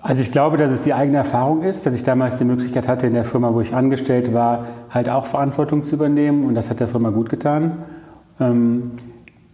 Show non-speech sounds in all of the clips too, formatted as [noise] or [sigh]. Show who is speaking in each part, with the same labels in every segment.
Speaker 1: Also ich glaube, dass es die eigene Erfahrung ist, dass ich damals die Möglichkeit hatte, in der Firma, wo ich angestellt war, halt auch Verantwortung zu übernehmen und das hat der Firma gut getan. Ähm,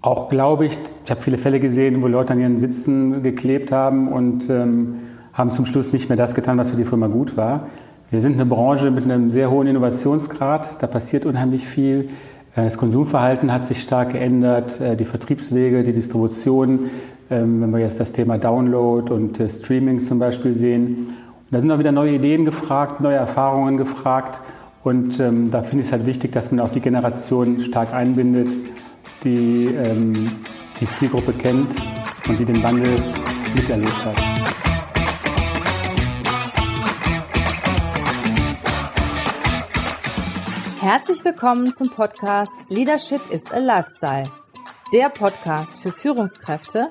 Speaker 1: auch glaube ich, ich habe viele Fälle gesehen, wo Leute an ihren Sitzen geklebt haben und ähm, haben zum Schluss nicht mehr das getan, was für die Firma gut war. Wir sind eine Branche mit einem sehr hohen Innovationsgrad, da passiert unheimlich viel. Äh, das Konsumverhalten hat sich stark geändert, äh, die Vertriebswege, die Distribution, wenn wir jetzt das Thema Download und äh, Streaming zum Beispiel sehen. Und da sind auch wieder neue Ideen gefragt, neue Erfahrungen gefragt. Und ähm, da finde ich es halt wichtig, dass man auch die Generation stark einbindet, die ähm, die Zielgruppe kennt und die den Wandel miterlebt hat.
Speaker 2: Herzlich willkommen zum Podcast Leadership is a Lifestyle. Der Podcast für Führungskräfte,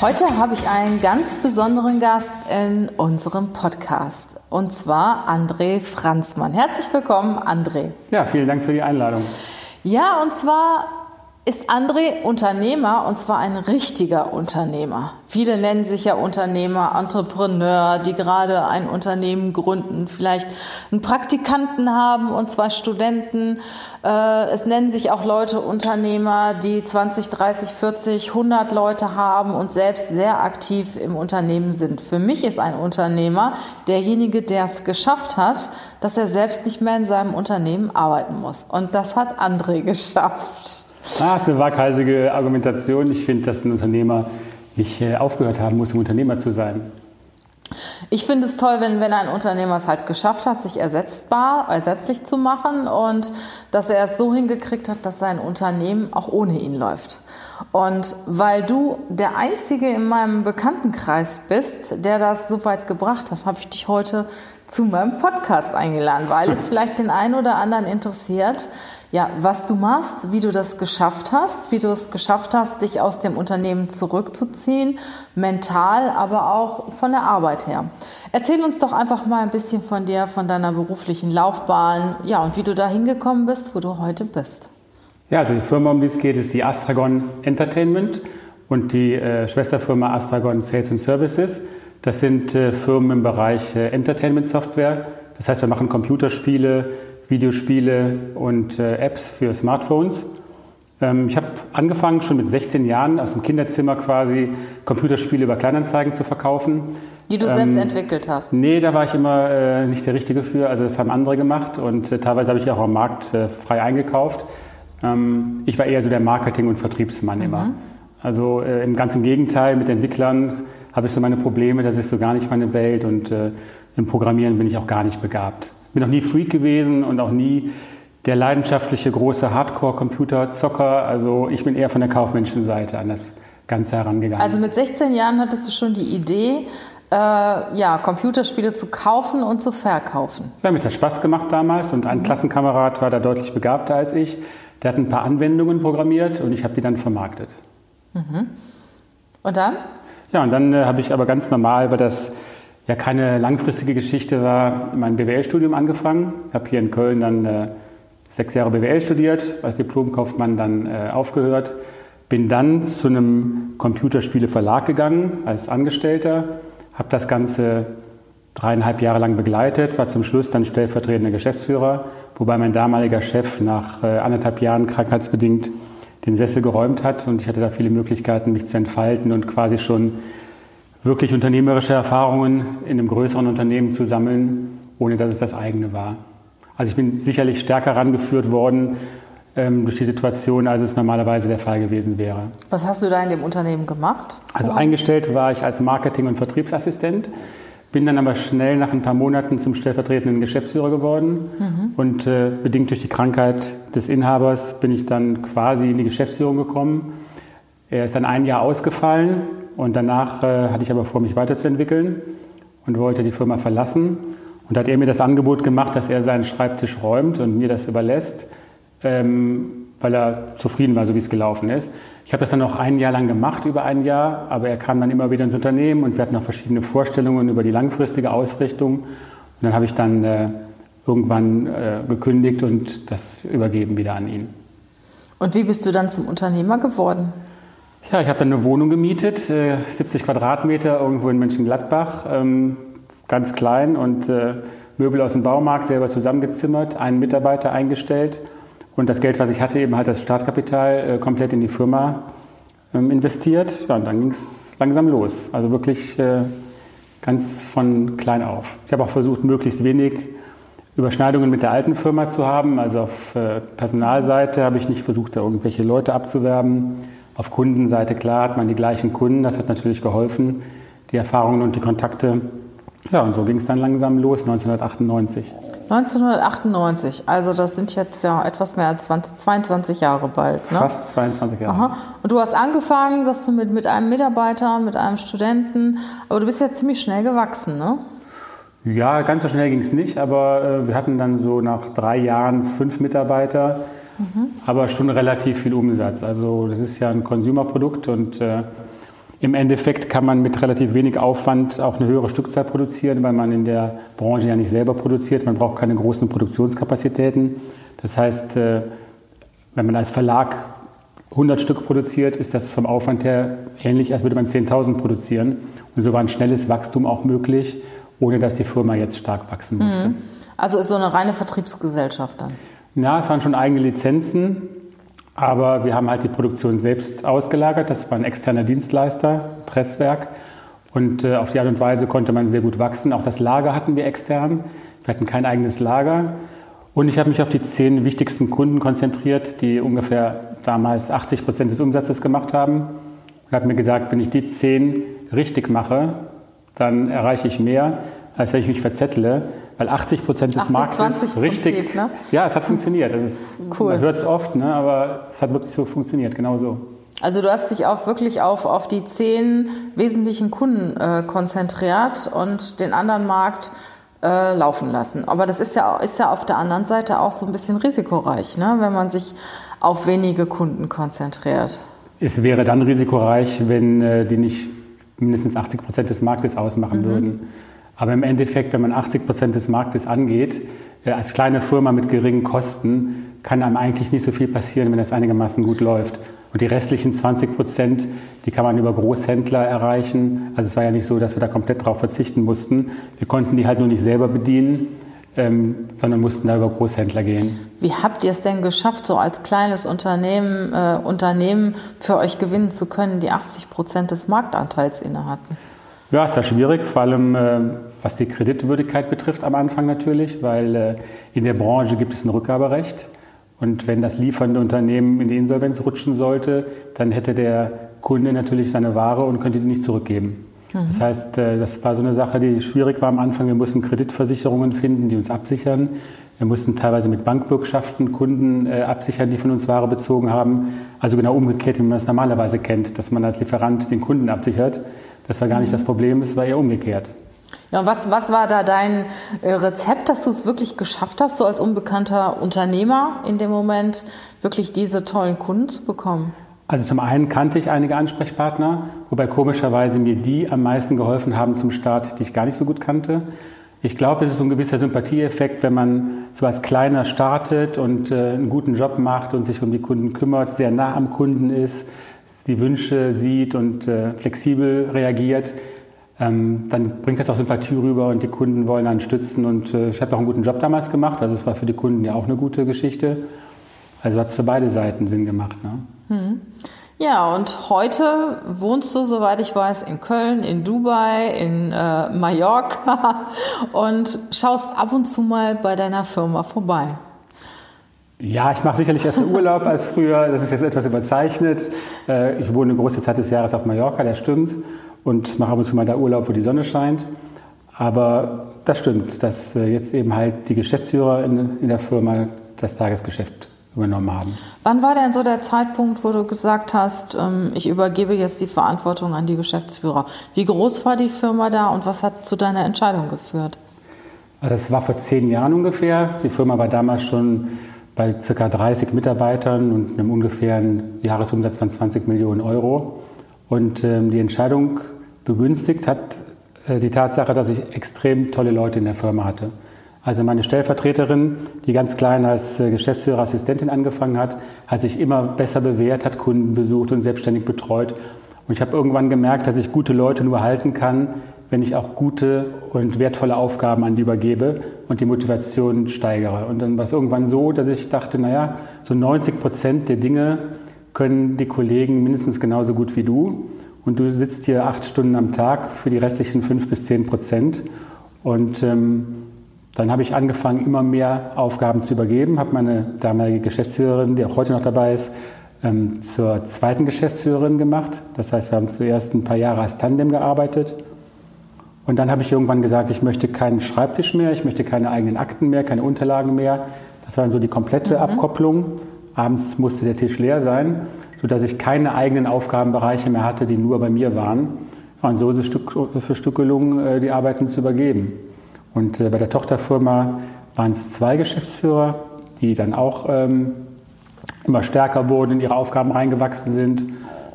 Speaker 2: Heute habe ich einen ganz besonderen Gast in unserem Podcast und zwar André Franzmann. Herzlich willkommen, André.
Speaker 1: Ja, vielen Dank für die Einladung.
Speaker 2: Ja, und zwar ist André Unternehmer und zwar ein richtiger Unternehmer. Viele nennen sich ja Unternehmer, Entrepreneur, die gerade ein Unternehmen gründen, vielleicht einen Praktikanten haben und zwei Studenten. Äh, es nennen sich auch Leute Unternehmer, die 20, 30, 40, 100 Leute haben und selbst sehr aktiv im Unternehmen sind. Für mich ist ein Unternehmer derjenige, der es geschafft hat, dass er selbst nicht mehr in seinem Unternehmen arbeiten muss. Und das hat André [laughs] geschafft.
Speaker 1: Ah, das ist eine waghalsige Argumentation. Ich finde, dass ein Unternehmer nicht äh, aufgehört haben muss, um Unternehmer zu sein.
Speaker 2: Ich finde es toll, wenn, wenn ein Unternehmer es halt geschafft hat, sich ersetzbar, ersetzlich zu machen und dass er es so hingekriegt hat, dass sein Unternehmen auch ohne ihn läuft. Und weil du der Einzige in meinem Bekanntenkreis bist, der das so weit gebracht hat, habe ich dich heute zu meinem Podcast eingeladen, weil es [laughs] vielleicht den einen oder anderen interessiert, ja, was du machst, wie du das geschafft hast, wie du es geschafft hast, dich aus dem Unternehmen zurückzuziehen, mental, aber auch von der Arbeit her. Erzähl uns doch einfach mal ein bisschen von dir, von deiner beruflichen Laufbahn, ja, und wie du da hingekommen bist, wo du heute bist.
Speaker 1: Ja, also die Firma, um die es geht, ist die Astragon Entertainment und die äh, Schwesterfirma Astragon Sales and Services. Das sind äh, Firmen im Bereich äh, Entertainment Software. Das heißt, wir machen Computerspiele, Videospiele und äh, Apps für Smartphones. Ähm, ich habe angefangen, schon mit 16 Jahren aus dem Kinderzimmer quasi Computerspiele über Kleinanzeigen zu verkaufen.
Speaker 2: Die du ähm, selbst entwickelt hast?
Speaker 1: Nee, da war ich immer äh, nicht der Richtige für. Also das haben andere gemacht und äh, teilweise habe ich auch am Markt äh, frei eingekauft. Ähm, ich war eher so der Marketing- und Vertriebsmann mhm. immer. Also äh, im ganzen Gegenteil, mit Entwicklern habe ich so meine Probleme, das ist so gar nicht meine Welt und äh, im Programmieren bin ich auch gar nicht begabt bin noch nie Freak gewesen und auch nie der leidenschaftliche große Hardcore-Computer-Zocker. Also ich bin eher von der kaufmännischen Seite an das Ganze herangegangen.
Speaker 2: Also mit 16 Jahren hattest du schon die Idee, äh, ja, Computerspiele zu kaufen und zu verkaufen.
Speaker 1: Ja, mir hat das Spaß gemacht damals und ein mhm. Klassenkamerad war da deutlich begabter als ich. Der hat ein paar Anwendungen programmiert und ich habe die dann vermarktet.
Speaker 2: Mhm. Und dann?
Speaker 1: Ja, und dann äh, habe ich aber ganz normal, weil das ja keine langfristige Geschichte war, mein BWL-Studium angefangen. Ich habe hier in Köln dann äh, sechs Jahre BWL studiert, als Diplomkaufmann dann äh, aufgehört. Bin dann zu einem Computerspieleverlag gegangen als Angestellter, habe das Ganze dreieinhalb Jahre lang begleitet, war zum Schluss dann stellvertretender Geschäftsführer, wobei mein damaliger Chef nach äh, anderthalb Jahren krankheitsbedingt den Sessel geräumt hat und ich hatte da viele Möglichkeiten, mich zu entfalten und quasi schon wirklich unternehmerische Erfahrungen in einem größeren Unternehmen zu sammeln, ohne dass es das eigene war. Also ich bin sicherlich stärker rangeführt worden ähm, durch die Situation, als es normalerweise der Fall gewesen wäre.
Speaker 2: Was hast du da in dem Unternehmen gemacht?
Speaker 1: Also eingestellt war ich als Marketing- und Vertriebsassistent, bin dann aber schnell nach ein paar Monaten zum stellvertretenden Geschäftsführer geworden mhm. und äh, bedingt durch die Krankheit des Inhabers bin ich dann quasi in die Geschäftsführung gekommen. Er ist dann ein Jahr ausgefallen und danach äh, hatte ich aber vor, mich weiterzuentwickeln. und wollte die Firma verlassen. Und da hat er mir das Angebot gemacht, dass er seinen Schreibtisch räumt und mir das überlässt, ähm, weil er zufrieden war, so wie es gelaufen ist. Ich habe das dann noch ein Jahr lang gemacht, über ein Jahr, aber er kam dann immer wieder ins Unternehmen und wir hatten noch verschiedene Vorstellungen über die langfristige Ausrichtung. Und dann habe ich dann äh, irgendwann äh, gekündigt und das übergeben wieder an ihn.
Speaker 2: Und wie bist du dann zum Unternehmer geworden?
Speaker 1: Ja, ich habe dann eine Wohnung gemietet, äh, 70 Quadratmeter irgendwo in Mönchengladbach, ähm, ganz klein und äh, Möbel aus dem Baumarkt selber zusammengezimmert, einen Mitarbeiter eingestellt und das Geld, was ich hatte, eben halt das Startkapital äh, komplett in die Firma ähm, investiert. Ja, und dann ging es langsam los. Also wirklich äh, ganz von klein auf. Ich habe auch versucht, möglichst wenig Überschneidungen mit der alten Firma zu haben. Also auf äh, Personalseite habe ich nicht versucht, da irgendwelche Leute abzuwerben. Auf Kundenseite, klar, hat man die gleichen Kunden. Das hat natürlich geholfen, die Erfahrungen und die Kontakte. Ja, und so ging es dann langsam los, 1998.
Speaker 2: 1998, also das sind jetzt ja etwas mehr als 20, 22 Jahre bald.
Speaker 1: Ne? Fast 22 Jahre.
Speaker 2: Aha. Und du hast angefangen, dass du mit, mit einem Mitarbeiter, mit einem Studenten, aber du bist ja ziemlich schnell gewachsen, ne?
Speaker 1: Ja, ganz so schnell ging es nicht, aber äh, wir hatten dann so nach drei Jahren fünf Mitarbeiter, mhm. aber schon relativ viel Umsatz. Also das ist ja ein Consumer-Produkt und äh, im Endeffekt kann man mit relativ wenig Aufwand auch eine höhere Stückzahl produzieren, weil man in der Branche ja nicht selber produziert. Man braucht keine großen Produktionskapazitäten. Das heißt, äh, wenn man als Verlag 100 Stück produziert, ist das vom Aufwand her ähnlich, als würde man 10.000 produzieren. Und so war ein schnelles Wachstum auch möglich ohne dass die Firma jetzt stark wachsen musste. Mhm.
Speaker 2: Also ist so eine reine Vertriebsgesellschaft dann?
Speaker 1: Ja, es waren schon eigene Lizenzen, aber wir haben halt die Produktion selbst ausgelagert. Das war ein externer Dienstleister, Presswerk. Und äh, auf die Art und Weise konnte man sehr gut wachsen. Auch das Lager hatten wir extern. Wir hatten kein eigenes Lager. Und ich habe mich auf die zehn wichtigsten Kunden konzentriert, die ungefähr damals 80 Prozent des Umsatzes gemacht haben. Und habe mir gesagt, wenn ich die zehn richtig mache, dann erreiche ich mehr, als wenn ich mich verzettle, weil 80 Prozent des 80, Marktes richtig. Prinzip, ne? Ja, es hat funktioniert. Ist, cool. Man hört es oft, ne, aber es hat wirklich so funktioniert, genau so.
Speaker 2: Also du hast dich auch wirklich auf, auf die zehn wesentlichen Kunden äh, konzentriert und den anderen Markt äh, laufen lassen. Aber das ist ja, ist ja auf der anderen Seite auch so ein bisschen risikoreich, ne? wenn man sich auf wenige Kunden konzentriert.
Speaker 1: Es wäre dann risikoreich, wenn äh, die nicht mindestens 80 Prozent des Marktes ausmachen mhm. würden. Aber im Endeffekt, wenn man 80 Prozent des Marktes angeht, äh, als kleine Firma mit geringen Kosten, kann einem eigentlich nicht so viel passieren, wenn das einigermaßen gut läuft. Und die restlichen 20 Prozent, die kann man über Großhändler erreichen. Also es war ja nicht so, dass wir da komplett drauf verzichten mussten. Wir konnten die halt nur nicht selber bedienen ähm, sondern mussten da über Großhändler gehen.
Speaker 2: Wie habt ihr es denn geschafft, so als kleines Unternehmen, äh, Unternehmen für euch gewinnen zu können, die 80 Prozent des Marktanteils innehatten?
Speaker 1: Ja, es war schwierig, vor allem äh, was die Kreditwürdigkeit betrifft am Anfang natürlich, weil äh, in der Branche gibt es ein Rückgaberecht. Und wenn das liefernde Unternehmen in die Insolvenz rutschen sollte, dann hätte der Kunde natürlich seine Ware und könnte die nicht zurückgeben. Das mhm. heißt, äh, das war so eine Sache, die schwierig war am Anfang. Wir mussten Kreditversicherungen finden, die uns absichern. Wir mussten teilweise mit Bankbürgschaften Kunden äh, absichern, die von uns Ware bezogen haben. Also genau umgekehrt, wie man es normalerweise kennt, dass man als Lieferant den Kunden absichert. Das war gar nicht mhm. das Problem, es war eher umgekehrt.
Speaker 2: Ja, was, was war da dein äh, Rezept, dass du es wirklich geschafft hast, so als unbekannter Unternehmer in dem Moment wirklich diese tollen Kunden zu bekommen?
Speaker 1: Also zum einen kannte ich einige Ansprechpartner, wobei komischerweise mir die am meisten geholfen haben zum Start, die ich gar nicht so gut kannte. Ich glaube, es ist so ein gewisser Sympathieeffekt, wenn man so als Kleiner startet und äh, einen guten Job macht und sich um die Kunden kümmert, sehr nah am Kunden ist, die Wünsche sieht und äh, flexibel reagiert. Ähm, dann bringt das auch Sympathie rüber und die Kunden wollen dann stützen. Und äh, ich habe auch einen guten Job damals gemacht, also es war für die Kunden ja auch eine gute Geschichte. Also hat es für beide Seiten Sinn gemacht. Ne? Hm.
Speaker 2: Ja, und heute wohnst du, soweit ich weiß, in Köln, in Dubai, in äh, Mallorca [laughs] und schaust ab und zu mal bei deiner Firma vorbei.
Speaker 1: Ja, ich mache sicherlich öfter [laughs] Urlaub als früher. Das ist jetzt etwas überzeichnet. Äh, ich wohne eine große Zeit des Jahres auf Mallorca, das stimmt. Und mache ab und zu mal da Urlaub, wo die Sonne scheint. Aber das stimmt, dass äh, jetzt eben halt die Geschäftsführer in, in der Firma das Tagesgeschäft übernommen haben.
Speaker 2: Wann war denn so der Zeitpunkt, wo du gesagt hast, ähm, ich übergebe jetzt die Verantwortung an die Geschäftsführer? Wie groß war die Firma da und was hat zu deiner Entscheidung geführt?
Speaker 1: Also es war vor zehn Jahren ungefähr. Die Firma war damals schon bei ca. 30 Mitarbeitern und einem ungefähren Jahresumsatz von 20 Millionen Euro. Und ähm, die Entscheidung begünstigt hat äh, die Tatsache, dass ich extrem tolle Leute in der Firma hatte. Also meine Stellvertreterin, die ganz klein als äh, Geschäftsführerassistentin angefangen hat, hat sich immer besser bewährt, hat Kunden besucht und selbstständig betreut. Und ich habe irgendwann gemerkt, dass ich gute Leute nur halten kann, wenn ich auch gute und wertvolle Aufgaben an die übergebe und die Motivation steigere. Und dann war es irgendwann so, dass ich dachte, naja, so 90 Prozent der Dinge können die Kollegen mindestens genauso gut wie du. Und du sitzt hier acht Stunden am Tag für die restlichen fünf bis zehn Prozent. Und ähm, dann habe ich angefangen, immer mehr Aufgaben zu übergeben, habe meine damalige Geschäftsführerin, die auch heute noch dabei ist, ähm, zur zweiten Geschäftsführerin gemacht. Das heißt, wir haben zuerst ein paar Jahre als Tandem gearbeitet und dann habe ich irgendwann gesagt, ich möchte keinen Schreibtisch mehr, ich möchte keine eigenen Akten mehr, keine Unterlagen mehr. Das war dann so die komplette mhm. Abkopplung. Abends musste der Tisch leer sein, sodass ich keine eigenen Aufgabenbereiche mehr hatte, die nur bei mir waren. Und so ist es Stück für Stück gelungen, äh, die Arbeiten zu übergeben. Und äh, bei der Tochterfirma waren es zwei Geschäftsführer, die dann auch ähm, immer stärker wurden, in ihre Aufgaben reingewachsen sind.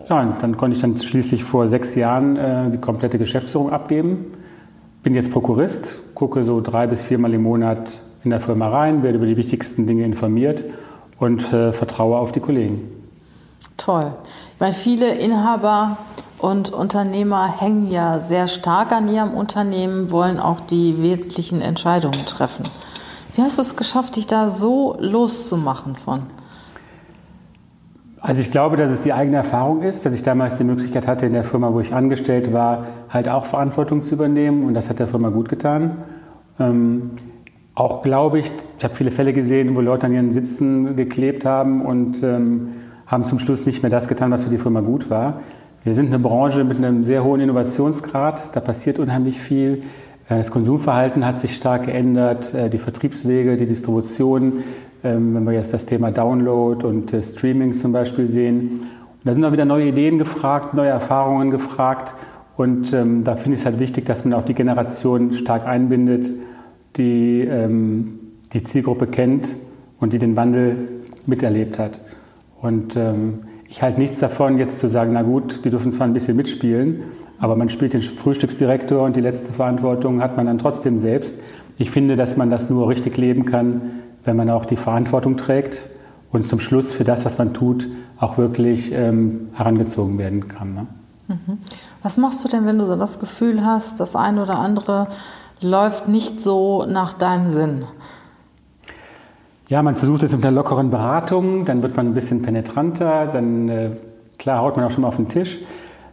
Speaker 1: Ja, und dann konnte ich dann schließlich vor sechs Jahren äh, die komplette Geschäftsführung abgeben bin jetzt Prokurist, gucke so drei bis viermal im Monat in der Firma rein, werde über die wichtigsten Dinge informiert und äh, vertraue auf die Kollegen.
Speaker 2: Toll. Ich meine, viele Inhaber und Unternehmer hängen ja sehr stark an ihrem Unternehmen, wollen auch die wesentlichen Entscheidungen treffen. Wie hast du es geschafft, dich da so loszumachen von?
Speaker 1: Also ich glaube, dass es die eigene Erfahrung ist, dass ich damals die Möglichkeit hatte, in der Firma, wo ich angestellt war, halt auch Verantwortung zu übernehmen und das hat der Firma gut getan. Ähm, auch glaube ich, ich habe viele Fälle gesehen, wo Leute an ihren Sitzen geklebt haben und ähm, haben zum Schluss nicht mehr das getan, was für die Firma gut war. Wir sind eine Branche mit einem sehr hohen Innovationsgrad, da passiert unheimlich viel. Äh, das Konsumverhalten hat sich stark geändert, äh, die Vertriebswege, die Distribution, ähm, wenn wir jetzt das Thema Download und äh, Streaming zum Beispiel sehen. Und da sind auch wieder neue Ideen gefragt, neue Erfahrungen gefragt. Und ähm, da finde ich es halt wichtig, dass man auch die Generation stark einbindet, die ähm, die Zielgruppe kennt und die den Wandel miterlebt hat. Und ähm, ich halte nichts davon, jetzt zu sagen, na gut, die dürfen zwar ein bisschen mitspielen, aber man spielt den Frühstücksdirektor und die letzte Verantwortung hat man dann trotzdem selbst. Ich finde, dass man das nur richtig leben kann, wenn man auch die Verantwortung trägt und zum Schluss für das, was man tut, auch wirklich ähm, herangezogen werden kann. Ne?
Speaker 2: Mhm. Was machst du denn, wenn du so das Gefühl hast, das eine oder andere läuft nicht so nach deinem Sinn?
Speaker 1: Ja, man versucht es mit einer lockeren Beratung, dann wird man ein bisschen penetranter, dann äh, klar haut man auch schon mal auf den Tisch.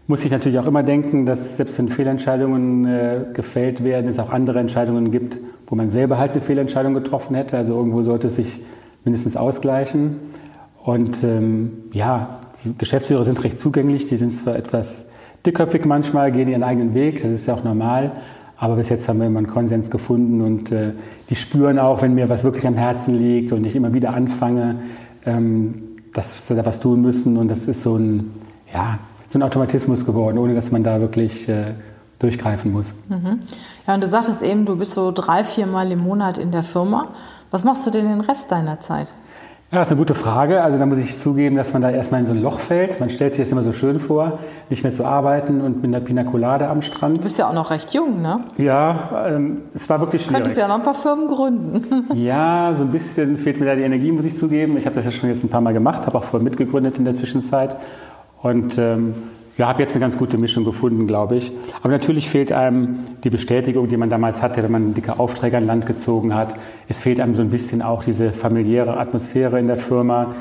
Speaker 1: Muss ich natürlich auch immer denken, dass selbst wenn Fehlentscheidungen äh, gefällt werden, es auch andere Entscheidungen gibt, wo man selber halt eine Fehlentscheidung getroffen hätte. Also irgendwo sollte es sich mindestens ausgleichen. Und ähm, ja, die Geschäftsführer sind recht zugänglich. Die sind zwar etwas dickköpfig manchmal, gehen ihren eigenen Weg. Das ist ja auch normal. Aber bis jetzt haben wir immer einen Konsens gefunden und äh, die spüren auch, wenn mir was wirklich am Herzen liegt und ich immer wieder anfange, ähm, dass wir da was tun müssen. Und das ist so ein, ja, so ein Automatismus geworden, ohne dass man da wirklich äh, durchgreifen muss.
Speaker 2: Mhm. Ja, und du sagtest eben, du bist so drei, vier Mal im Monat in der Firma. Was machst du denn den Rest deiner Zeit?
Speaker 1: Ja, das ist eine gute Frage. Also da muss ich zugeben, dass man da erstmal in so ein Loch fällt. Man stellt sich das immer so schön vor, nicht mehr zu arbeiten und mit einer Pinacolade am Strand.
Speaker 2: Du bist ja auch noch recht jung, ne?
Speaker 1: Ja, ähm, es war wirklich schwierig.
Speaker 2: Könntest ja noch ein paar Firmen gründen. [laughs]
Speaker 1: ja, so ein bisschen fehlt mir da die Energie, muss ich zugeben. Ich habe das ja schon jetzt ein paar Mal gemacht, habe auch vorher mitgegründet in der Zwischenzeit. Und ähm, ja, habe jetzt eine ganz gute Mischung gefunden, glaube ich. Aber natürlich fehlt einem die Bestätigung, die man damals hatte, wenn man dicke Aufträge an Land gezogen hat. Es fehlt einem so ein bisschen auch diese familiäre Atmosphäre in der Firma,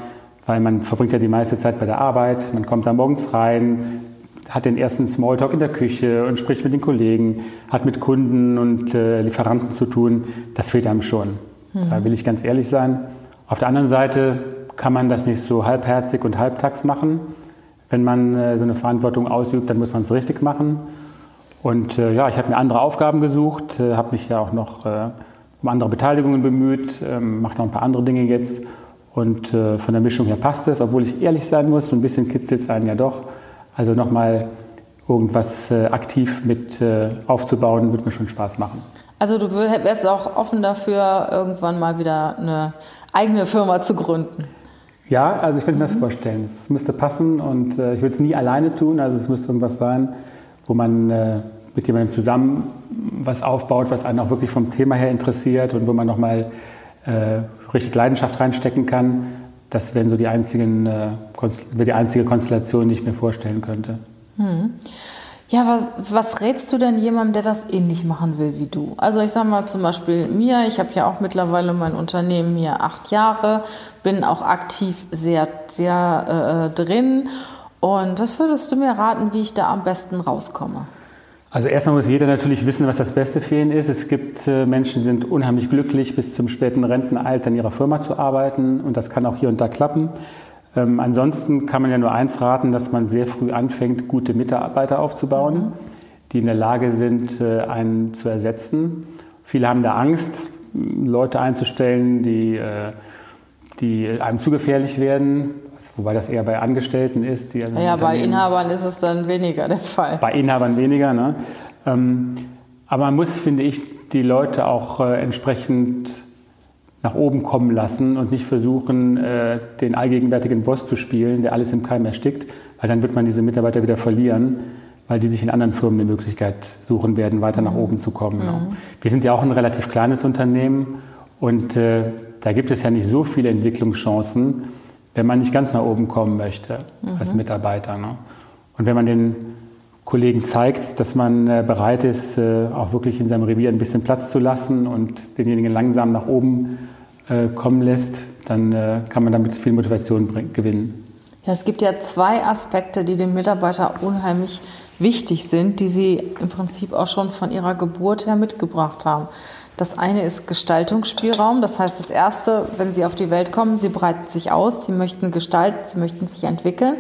Speaker 1: weil man verbringt ja die meiste Zeit bei der Arbeit. Man kommt da morgens rein, hat den ersten Smalltalk in der Küche und spricht mit den Kollegen, hat mit Kunden und äh, Lieferanten zu tun. Das fehlt einem schon. Mhm. Da will ich ganz ehrlich sein. Auf der anderen Seite kann man das nicht so halbherzig und halbtags machen wenn man äh, so eine Verantwortung ausübt, dann muss man es richtig machen. Und äh, ja, ich habe mir andere Aufgaben gesucht, äh, habe mich ja auch noch um andere Beteiligungen bemüht, ähm, mache noch ein paar andere Dinge jetzt. Und von der Mischung her passt es, obwohl ich ehrlich sein muss, so ein bisschen kitzelt es einen ja doch. Also nochmal irgendwas aktiv mit aufzubauen, würde mir schon Spaß machen.
Speaker 2: Also du wärst auch offen dafür, irgendwann mal wieder eine eigene Firma zu gründen.
Speaker 1: Ja, also ich könnte mir das vorstellen. Es müsste passen und äh, ich würde es nie alleine tun. Also es müsste irgendwas sein, wo man äh, mit jemandem zusammen was aufbaut, was einen auch wirklich vom Thema her interessiert und wo man nochmal äh, richtig Leidenschaft reinstecken kann. Das wären so die einzigen, äh, wäre die einzige Konstellation, die ich mir vorstellen könnte. Hm.
Speaker 2: Ja, was, was rätst du denn jemandem, der das ähnlich machen will wie du? Also ich sage mal zum Beispiel mir, ich habe ja auch mittlerweile mein Unternehmen hier acht Jahre, bin auch aktiv sehr, sehr äh, drin. Und was würdest du mir raten, wie ich da am besten rauskomme?
Speaker 1: Also erstmal muss jeder natürlich wissen, was das Beste für ihn ist. Es gibt äh, Menschen, die sind unheimlich glücklich, bis zum späten Rentenalter in ihrer Firma zu arbeiten und das kann auch hier und da klappen. Ähm, ansonsten kann man ja nur eins raten, dass man sehr früh anfängt, gute Mitarbeiter aufzubauen, mhm. die in der Lage sind, äh, einen zu ersetzen. Viele haben da Angst, Leute einzustellen, die, äh, die einem zu gefährlich werden, wobei das eher bei Angestellten ist.
Speaker 2: Die also ja, bei Inhabern ist es dann weniger der Fall.
Speaker 1: Bei Inhabern weniger, ne? Ähm, aber man muss, finde ich, die Leute auch äh, entsprechend nach oben kommen lassen und nicht versuchen, äh, den allgegenwärtigen Boss zu spielen, der alles im Keim erstickt, weil dann wird man diese Mitarbeiter wieder verlieren, weil die sich in anderen Firmen eine Möglichkeit suchen werden, weiter nach mhm. oben zu kommen. Mhm. Wir sind ja auch ein relativ kleines Unternehmen und äh, da gibt es ja nicht so viele Entwicklungschancen, wenn man nicht ganz nach oben kommen möchte mhm. als Mitarbeiter. Ne? Und wenn man den Kollegen zeigt, dass man äh, bereit ist, auch wirklich in seinem Revier ein bisschen Platz zu lassen und denjenigen langsam nach oben kommen lässt, dann kann man damit viel Motivation gewinnen.
Speaker 2: Ja, es gibt ja zwei Aspekte, die dem Mitarbeiter unheimlich wichtig sind, die Sie im Prinzip auch schon von Ihrer Geburt her mitgebracht haben. Das eine ist Gestaltungsspielraum. Das heißt, das erste, wenn Sie auf die Welt kommen, Sie breiten sich aus, Sie möchten gestalten, Sie möchten sich entwickeln.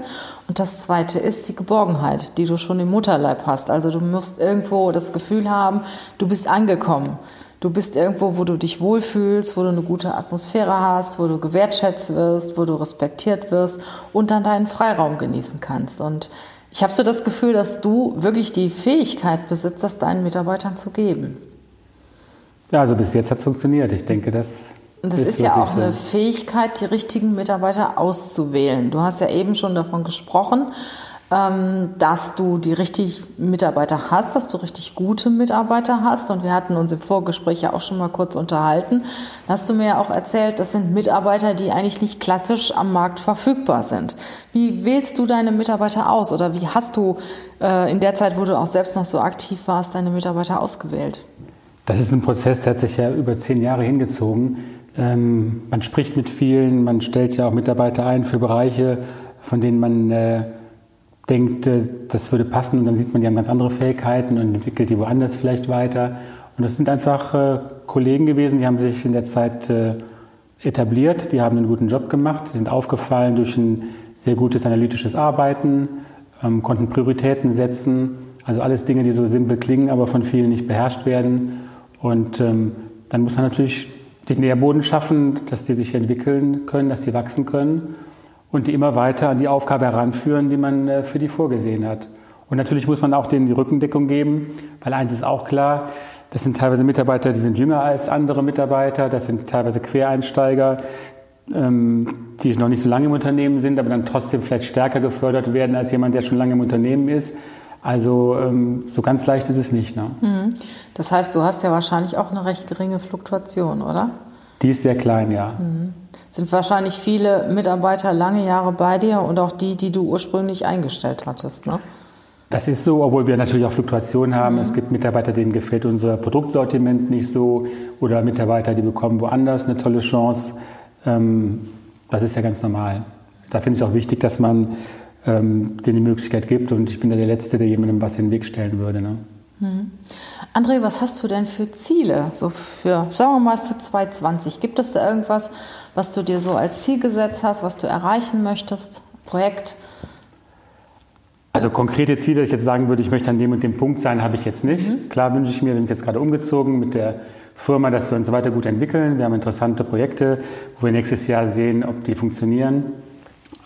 Speaker 2: Und das zweite ist die Geborgenheit, die du schon im Mutterleib hast. Also du musst irgendwo das Gefühl haben, du bist angekommen. Du bist irgendwo, wo du dich wohlfühlst, wo du eine gute Atmosphäre hast, wo du gewertschätzt wirst, wo du respektiert wirst und dann deinen Freiraum genießen kannst. Und ich habe so das Gefühl, dass du wirklich die Fähigkeit besitzt, das deinen Mitarbeitern zu geben.
Speaker 1: Ja, also bis jetzt hat es funktioniert. Ich denke, das.
Speaker 2: Und es ist, ist ja auch eine Fähigkeit, die richtigen Mitarbeiter auszuwählen. Du hast ja eben schon davon gesprochen, dass du die richtigen Mitarbeiter hast, dass du richtig gute Mitarbeiter hast. Und wir hatten uns im Vorgespräch ja auch schon mal kurz unterhalten. Da hast du mir ja auch erzählt, das sind Mitarbeiter, die eigentlich nicht klassisch am Markt verfügbar sind. Wie wählst du deine Mitarbeiter aus? Oder wie hast du äh, in der Zeit, wo du auch selbst noch so aktiv warst, deine Mitarbeiter ausgewählt?
Speaker 1: Das ist ein Prozess, der hat sich ja über zehn Jahre hingezogen. Ähm, man spricht mit vielen, man stellt ja auch Mitarbeiter ein für Bereiche, von denen man äh, denkt, äh, das würde passen und dann sieht man, die haben ganz andere Fähigkeiten und entwickelt die woanders vielleicht weiter. Und das sind einfach äh, Kollegen gewesen, die haben sich in der Zeit äh, etabliert, die haben einen guten Job gemacht, die sind aufgefallen durch ein sehr gutes analytisches Arbeiten, ähm, konnten Prioritäten setzen, also alles Dinge, die so simpel klingen, aber von vielen nicht beherrscht werden. Und ähm, dann muss man natürlich den Nährboden schaffen, dass die sich entwickeln können, dass die wachsen können und die immer weiter an die Aufgabe heranführen, die man äh, für die vorgesehen hat. Und natürlich muss man auch denen die Rückendeckung geben, weil eins ist auch klar, das sind teilweise Mitarbeiter, die sind jünger als andere Mitarbeiter, das sind teilweise Quereinsteiger, ähm, die noch nicht so lange im Unternehmen sind, aber dann trotzdem vielleicht stärker gefördert werden als jemand, der schon lange im Unternehmen ist. Also ähm, so ganz leicht ist es nicht. Ne? Mhm.
Speaker 2: Das heißt, du hast ja wahrscheinlich auch eine recht geringe Fluktuation, oder?
Speaker 1: Die ist sehr klein, ja.
Speaker 2: Mhm. Sind wahrscheinlich viele Mitarbeiter lange Jahre bei dir und auch die, die du ursprünglich eingestellt hattest, ne?
Speaker 1: Das ist so, obwohl wir natürlich auch Fluktuationen haben. Mhm. Es gibt Mitarbeiter, denen gefällt unser Produktsortiment nicht so oder Mitarbeiter, die bekommen woanders eine tolle Chance. Ähm, das ist ja ganz normal. Da finde ich es auch wichtig, dass man ähm, denen die Möglichkeit gibt. Und ich bin ja der Letzte, der jemandem was in den Weg stellen würde. Ne?
Speaker 2: Hm. André, was hast du denn für Ziele? So für, sagen wir mal, für 2020. Gibt es da irgendwas, was du dir so als Ziel gesetzt hast, was du erreichen möchtest? Projekt?
Speaker 1: Also konkrete Ziele, dass ich jetzt sagen würde, ich möchte an dem und dem Punkt sein, habe ich jetzt nicht. Mhm. Klar wünsche ich mir, wir sind jetzt gerade umgezogen mit der Firma, dass wir uns weiter gut entwickeln. Wir haben interessante Projekte, wo wir nächstes Jahr sehen, ob die funktionieren.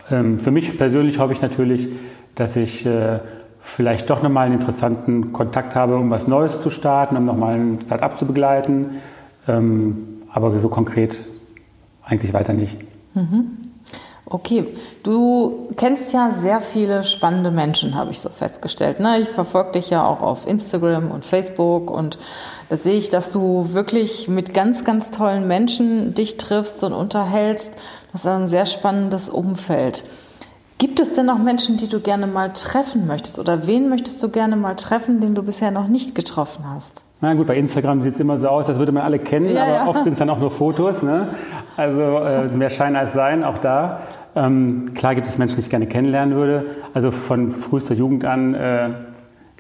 Speaker 1: Ähm, für mich persönlich hoffe ich natürlich, dass ich äh, vielleicht doch nochmal einen interessanten Kontakt habe, um was Neues zu starten, um nochmal ein Start-up zu begleiten. Ähm, aber so konkret eigentlich weiter nicht.
Speaker 2: Mhm. Okay, du kennst ja sehr viele spannende Menschen, habe ich so festgestellt. Ne? Ich verfolge dich ja auch auf Instagram und Facebook und da sehe ich, dass du wirklich mit ganz, ganz tollen Menschen dich triffst und unterhältst. Das ist ein sehr spannendes Umfeld. Gibt es denn noch Menschen, die du gerne mal treffen möchtest? Oder wen möchtest du gerne mal treffen, den du bisher noch nicht getroffen hast?
Speaker 1: Na gut, bei Instagram sieht es immer so aus, als würde man alle kennen, ja, aber ja. oft sind es dann auch nur Fotos. Ne? Also äh, mehr Schein als Sein, auch da. Ähm, klar gibt es Menschen, die ich gerne kennenlernen würde. Also von frühester Jugend an, äh,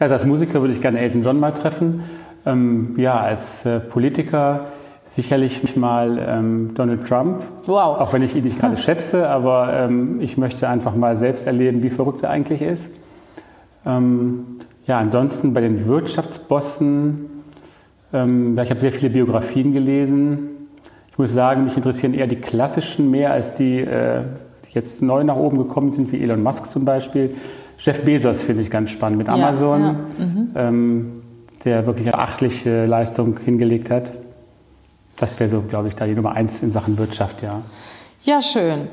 Speaker 1: also als Musiker würde ich gerne Elton John mal treffen. Ähm, ja, als äh, Politiker sicherlich mal ähm, Donald Trump. Wow. Auch wenn ich ihn nicht gerade [laughs] schätze, aber ähm, ich möchte einfach mal selbst erleben, wie verrückt er eigentlich ist. Ähm, ja, ansonsten bei den Wirtschaftsbossen, ähm, ja, ich habe sehr viele Biografien gelesen. Ich muss sagen, mich interessieren eher die klassischen mehr als die, äh, die jetzt neu nach oben gekommen sind, wie Elon Musk zum Beispiel. Jeff Bezos finde ich ganz spannend mit Amazon. Ja, ja. Mhm. Ähm, der wirklich eine achtliche Leistung hingelegt hat. Das wäre so, glaube ich, da die Nummer eins in Sachen Wirtschaft, ja.
Speaker 2: Ja, schön.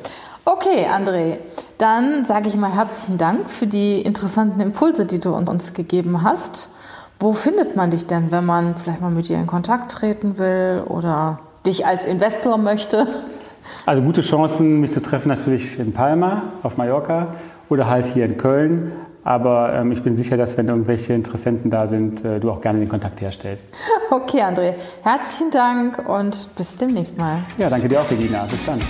Speaker 2: Okay, André, dann sage ich mal herzlichen Dank für die interessanten Impulse, die du uns gegeben hast. Wo findet man dich denn, wenn man vielleicht mal mit dir in Kontakt treten will oder dich als Investor möchte?
Speaker 1: Also gute Chancen, mich zu treffen natürlich in Palma auf Mallorca oder halt hier in Köln. Aber ähm, ich bin sicher, dass wenn irgendwelche Interessenten da sind, äh, du auch gerne den Kontakt herstellst.
Speaker 2: Okay, André. Herzlichen Dank und bis demnächst mal.
Speaker 1: Ja, danke dir auch, Regina. Bis dann.